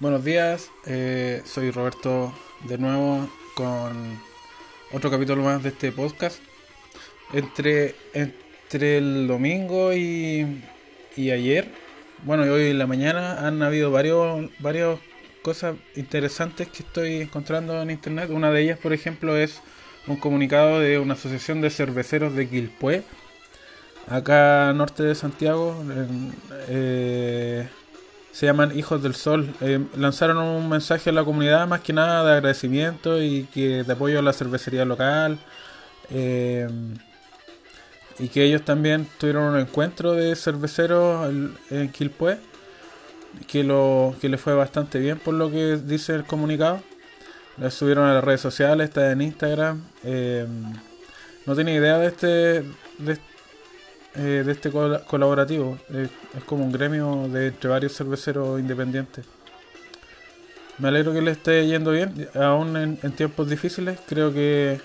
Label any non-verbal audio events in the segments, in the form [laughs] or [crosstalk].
Buenos días, eh, soy Roberto de nuevo con otro capítulo más de este podcast. Entre, entre el domingo y, y ayer, bueno, y hoy en la mañana han habido varios, varias cosas interesantes que estoy encontrando en internet. Una de ellas, por ejemplo, es un comunicado de una asociación de cerveceros de Quilpué, acá norte de Santiago. en- eh, se llaman Hijos del Sol. Eh, lanzaron un mensaje a la comunidad más que nada de agradecimiento y que de apoyo a la cervecería local. eh, y que ellos también tuvieron un encuentro de cerveceros en- Quilpué. Que, lo, que le fue bastante bien por lo que dice el comunicado. La subieron a las redes sociales, está en Instagram. eh, no tenía idea de este, eh, de este col- colaborativo. Es como un gremio de entre varios cerveceros independientes. Me alegro que le esté yendo bien, aún en, tiempos difíciles. Creo que,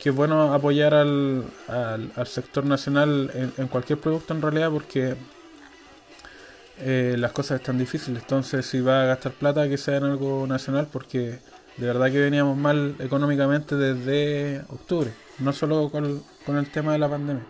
que es bueno apoyar al, al, sector nacional en, en cualquier producto en realidad porque eh, las cosas están difíciles. Entonces, si va a gastar plata, que sea en algo nacional porque de verdad que veníamos mal económicamente desde octubre, no solo con, con el tema de la pandemia.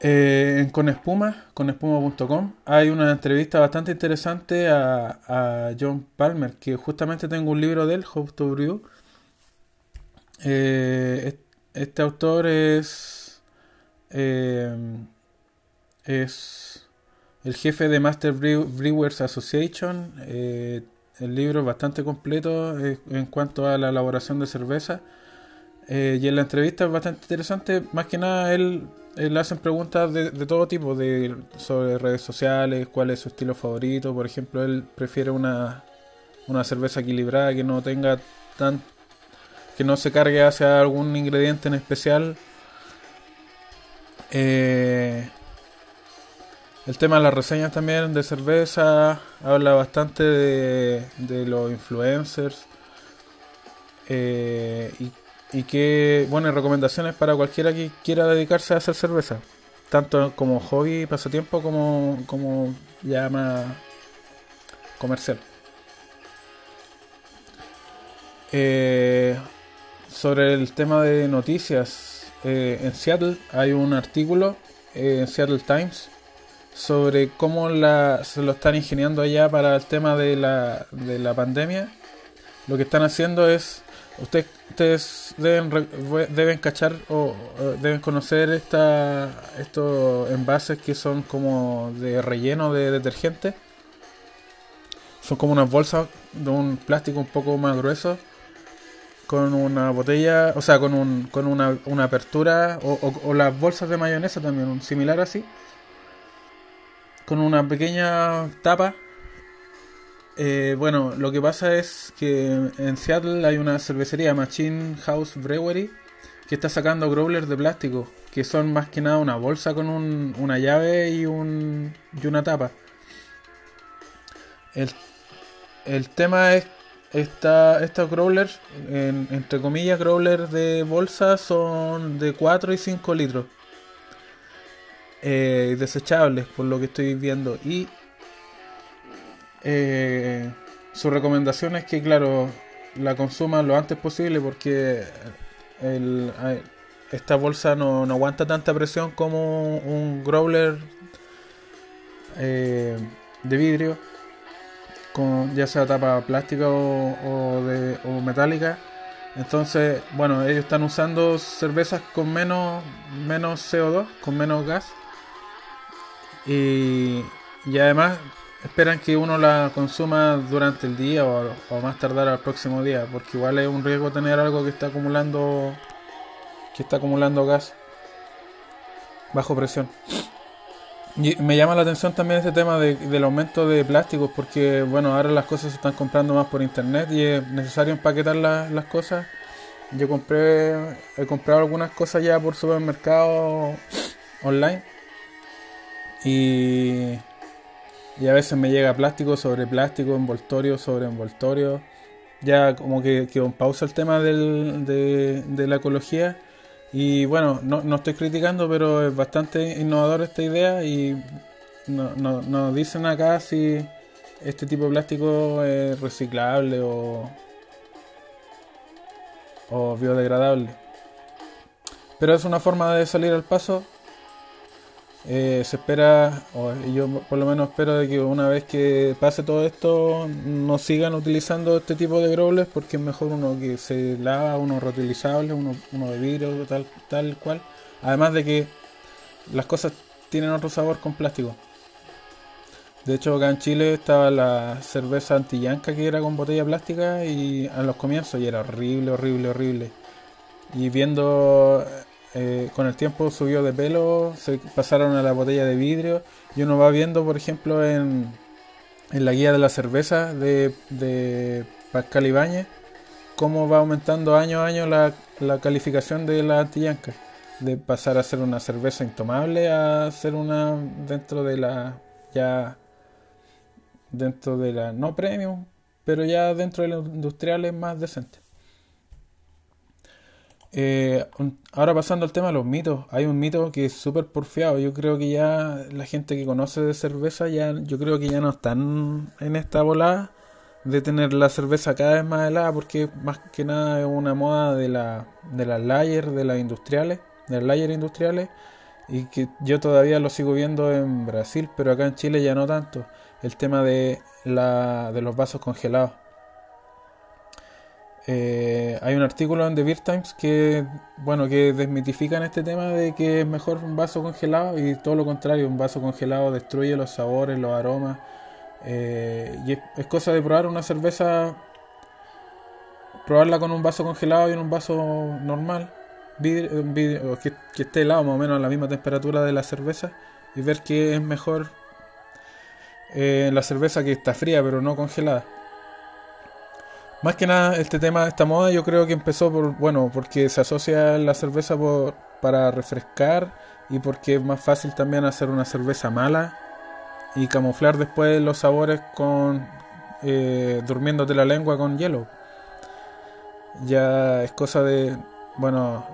Eh, en Espuma, conespuma.com, hay una entrevista bastante interesante a, John Palmer, que justamente tengo un libro de él, Hope to Brew. Eh, est- este autor es, eh, es el jefe de Master Brew- Brewers Association. Eh, el libro es bastante completo en cuanto a la elaboración de cerveza. Y en la entrevista es bastante interesante. Más que nada, él, él le hacen preguntas de, de todo tipo, de, sobre redes sociales, cuál es su estilo favorito. Por ejemplo, él prefiere una, una cerveza equilibrada que no tenga tan. que no se cargue hacia algún ingrediente en especial. Eh, el tema de las reseñas también de cerveza habla bastante de, de los influencers. Eh, y y que, bueno, y recomendaciones para cualquiera que quiera dedicarse a hacer cerveza, tanto como hobby, pasatiempo, como, como ya más comercial. Eh, sobre el tema de noticias, eh, en Seattle hay un artículo eh, en Seattle Times sobre cómo la, se lo están ingeniando allá para el tema de la, de la pandemia. Lo que están haciendo es Ustedes, ustedes deben, deben cachar o, o deben conocer esta, estos envases que son como de relleno de detergente. Son como unas bolsas de un plástico un poco más grueso con una botella, o sea, con, un, con una, una apertura o, o- o las bolsas de mayonesa también, un similar así. Con una pequeña tapa eh, bueno, lo que pasa es que en Seattle hay una cervecería, Machine House Brewery, que está sacando growlers de plástico, que son más que nada una bolsa con un- una llave y, un, y una tapa. El, tema es, esta, estos growlers, en- entre comillas, growlers de bolsa, son de 4 y 5 litros. Eh, desechables, por lo que estoy viendo. Y eh, su recomendación es que, claro, la consuman lo antes posible porque eh, esta bolsa no, no aguanta tanta presión como un growler eh, de vidrio, con ya sea tapa plástica o, o metálica. Entonces, bueno, ellos están usando cervezas con menos, menos CO2, con menos gas. Y, y además esperan que uno la consuma durante el día o, o más tardar al próximo día, porque igual es un riesgo tener algo que está acumulando que está acumulando gas bajo presión. Y me llama la atención también este tema de- del aumento de plásticos, porque bueno, ahora las cosas se están comprando más por internet y es necesario empaquetar la- las cosas. Yo compré, he comprado algunas cosas ya por supermercado online y y a veces me llega plástico sobre plástico, envoltorio sobre envoltorio. Ya como que quedó en pausa el tema del, de, la ecología. Y bueno, no, no estoy criticando, pero es bastante innovador esta idea y no- no- nos dicen acá si, este tipo de plástico es reciclable o, o biodegradable. Pero es una forma de salir al paso. Eh, se espera, o yo por lo menos espero de que una vez que pase todo esto no sigan utilizando este tipo de growlers porque es mejor uno que se lava, uno reutilizable, uno, uno de vidrio, tal, tal cual. Además de que las cosas tienen otro sabor con plástico. De hecho, acá en Chile estaba la cerveza antillanca que era con botella plástica y a los comienzos y era horrible, horrible, horrible. Y viendo con el tiempo subió de pelo, se pasaron a la botella de vidrio y uno va viendo, por ejemplo, en, en la guía de la cerveza de, de Pascal Ibáñez, cómo va aumentando año a año la, la calificación de la antillanca. De pasar a ser una cerveza intomable a ser una dentro de la ya dentro de la no premium, pero ya dentro de la industrial es más decente. Eh, ahora pasando al tema de los mitos, hay un mito que es súper porfiado. Yo creo que ya la gente que conoce de cerveza, ya yo creo que ya no están en esta volada de tener la cerveza cada vez más helada, porque más que nada es una moda de, la, de las layers, de las industriales, de las layers industriales, y que yo todavía lo sigo viendo en Brasil, pero acá en Chile ya no tanto el tema de, la, de los vasos congelados. Eh, hay un artículo en The Beer Times que, bueno, que desmitifican este tema de que es mejor un vaso congelado y todo lo contrario, un vaso congelado destruye los sabores, los aromas. Eh, y es, cosa de probar una cerveza, probarla con un vaso congelado y un vaso normal, que, que esté helado más o menos a la misma temperatura de la cerveza y ver que es mejor eh, la cerveza que está fría pero no congelada. Más que nada, este tema, esta moda, yo creo que empezó por, bueno, porque se asocia la cerveza por, para refrescar y porque es más fácil también hacer una cerveza mala y camuflar después los sabores con eh, durmiéndote la lengua con hielo. Ya es cosa de, bueno,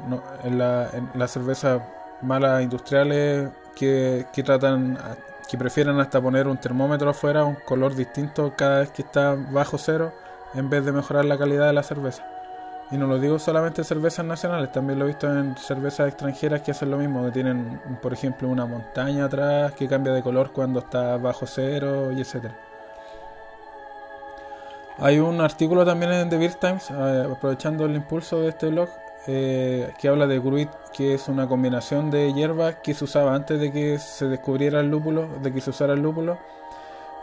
en, la, en cerveza mala industriales que, que tratan que prefieren hasta poner un termómetro afuera, un color distinto cada vez que está bajo cero, en vez de mejorar la calidad de la cerveza. Y no lo digo solamente en cervezas nacionales, también lo he visto en cervezas extranjeras que hacen lo mismo, que tienen, por ejemplo, una montaña atrás que cambia de color cuando está bajo cero y etcétera. Hay un artículo también en The Beer Times, eh, aprovechando el impulso de este blog, eh, que habla de Gruit, que es una combinación de hierbas que se usaba antes de que se descubriera el lúpulo, de que se usara el lúpulo.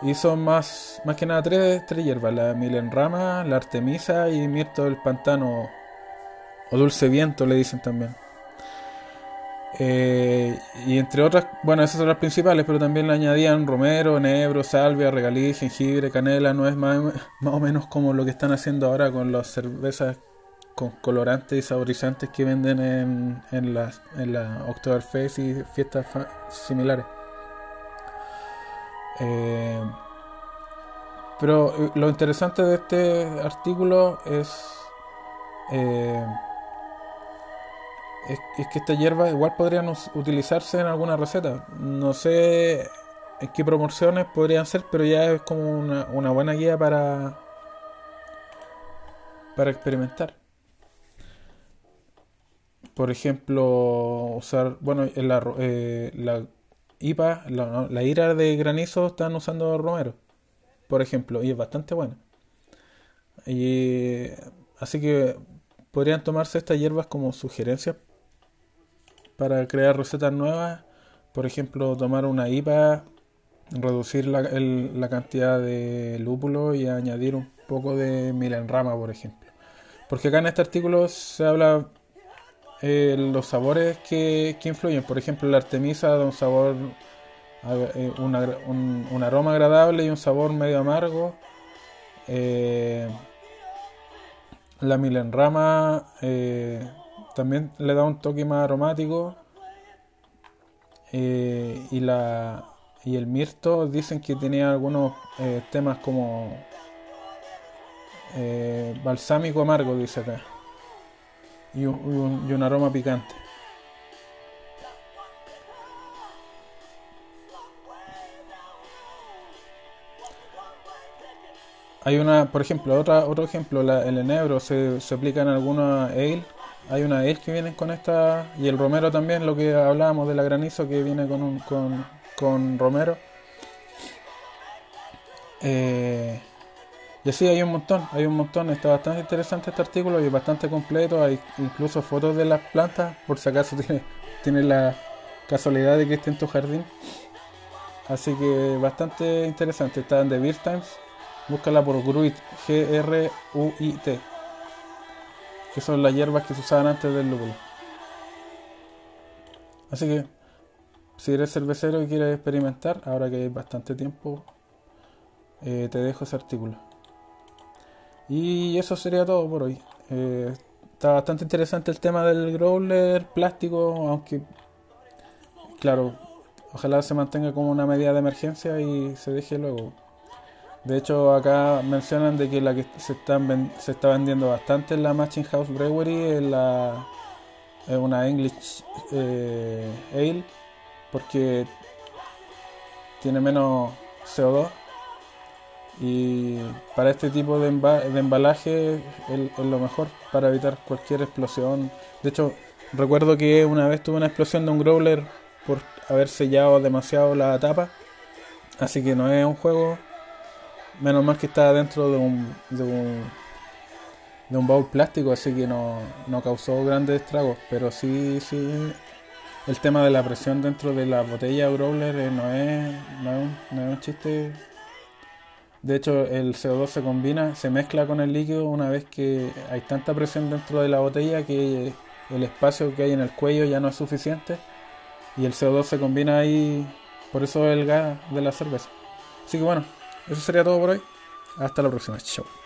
Y son más, más que nada tres, tres hierbas, la milenrama, la artemisa y mirto del pantano, o dulce viento le dicen también. Eh, y entre otras, bueno, esas son las principales, pero también le añadían romero, enebro, salvia, regaliz, jengibre, canela, no es más, más o menos como lo que están haciendo ahora con las cervezas con colorantes y saborizantes que venden en, en las en y fiestas similares. Eh, pero eh, lo interesante de este artículo es, eh, es, que esta hierba igual podrían utilizarse en alguna receta. No sé en qué proporciones podrían ser, pero ya es como una, buena guía para, para experimentar por ejemplo, usar, bueno, eh, la IPA, la, ira de granizo están usando romero, por ejemplo, y es bastante buena. Y, así que podrían tomarse estas hierbas como sugerencias para crear recetas nuevas. Por ejemplo, tomar una IPA, reducir la, la cantidad de lúpulo y añadir un poco de milenrama, por ejemplo. Porque acá en este artículo se habla eh, los sabores que, influyen. Por ejemplo, la artemisa da un sabor, eh, un, aroma agradable y un sabor medio amargo. Eh, la milenrama también le da un toque más aromático. y, la, y el mirto dicen que tenía algunos temas como balsámico amargo, dice acá y un, aroma picante. hay una, por ejemplo, otra, otro ejemplo, la, el enebro se, se aplica en alguna ale. Hay una ale que vienen con esta, y el romero también, lo que hablábamos de la granizo que viene con, un, con, con romero. Eh, y así hay un montón, hay un montón. Está bastante interesante este artículo y bastante completo. Hay incluso fotos de las plantas, por si acaso [laughs] tiene, tiene la casualidad de que esté en tu jardín. Así que bastante interesante. Está en The Beer Times. Búscala por Gruit, G-R-U-I-T. Que son las hierbas que se usaban antes del lúpulo. Así que, si eres cervecero y quieres experimentar, ahora que hay bastante tiempo, eh, te dejo ese artículo. Y eso sería todo por hoy. Eh, está bastante interesante el tema del growler plástico, aunque, claro, ojalá se mantenga como una medida de emergencia y se deje luego. De hecho, acá mencionan de que la que se, están se está vendiendo bastante en la Machine House Brewery es, la, es una English eh, Ale, porque tiene menos CO2 y para este tipo de, embalaje es, lo mejor para evitar cualquier explosión. De hecho, recuerdo que una vez tuve una explosión de un growler por haber sellado demasiado la tapa. Así que no es un juego. Menos mal que está dentro de un, de un, de un baúl plástico, así que no, no causó grandes estragos. Pero sí, sí, el tema de la presión dentro de la botella growler eh, no, es, no, es un, no es un chiste de hecho, el CO2 se combina, se mezcla con el líquido una vez que hay tanta presión dentro de la botella que el espacio que hay en el cuello ya no es suficiente y el CO2 se combina ahí, por eso el gas de la cerveza. Así que bueno, eso sería todo por hoy. Hasta la próxima. Chao.